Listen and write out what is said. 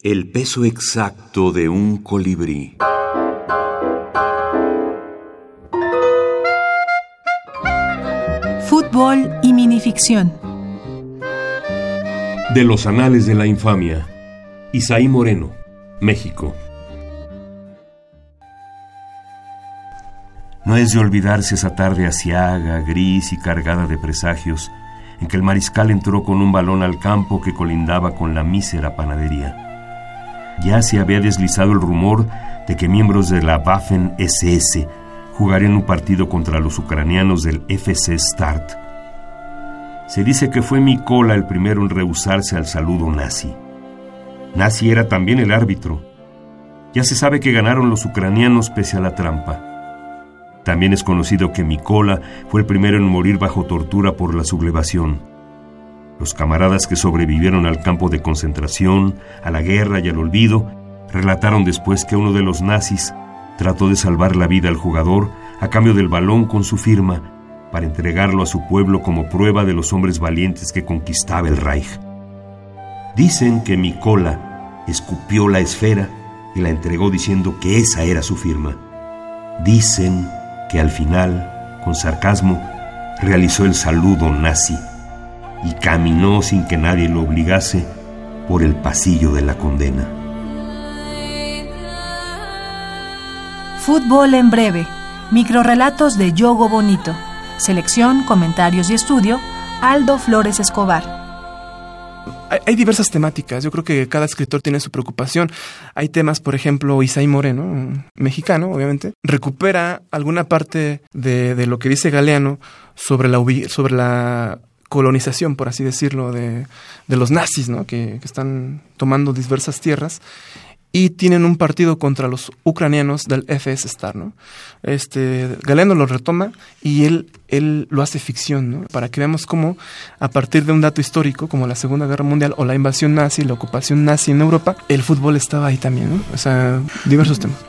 El peso exacto de un colibrí. Fútbol y minificción. De los anales de la infamia. Isaí Moreno, México. No es de olvidarse esa tarde asiaga, gris y cargada de presagios, en que el mariscal entró con un balón al campo que colindaba con la mísera panadería. Ya se había deslizado el rumor de que miembros de la Waffen SS jugarían un partido contra los ucranianos del FC Start. Se dice que fue Mikola el primero en rehusarse al saludo nazi. Nazi era también el árbitro. Ya se sabe que ganaron los ucranianos pese a la trampa. También es conocido que Mikola fue el primero en morir bajo tortura por la sublevación. Los camaradas que sobrevivieron al campo de concentración, a la guerra y al olvido, relataron después que uno de los nazis trató de salvar la vida al jugador a cambio del balón con su firma para entregarlo a su pueblo como prueba de los hombres valientes que conquistaba el Reich. Dicen que Mikola escupió la esfera y la entregó diciendo que esa era su firma. Dicen que al final, con sarcasmo, realizó el saludo nazi y caminó sin que nadie lo obligase por el pasillo de la condena. Fútbol en breve. Microrelatos de Yogo Bonito. Selección, comentarios y estudio. Aldo Flores Escobar. Hay, diversas temáticas. Yo creo que cada escritor tiene su preocupación. Hay temas, por ejemplo, Isaí Moreno, mexicano, obviamente, recupera alguna parte de, lo que dice Galeano sobre la, sobre la colonización, por así decirlo, de, los nazis, ¿no? que, que están tomando diversas tierras y tienen un partido contra los ucranianos del FS Star, ¿no? Este, Galeno lo retoma y él, él lo hace ficción, ¿no? Para que veamos cómo, a partir de un dato histórico, como la Segunda Guerra Mundial o la invasión nazi, la ocupación nazi en Europa, el fútbol estaba ahí también, ¿no? O sea, diversos temas.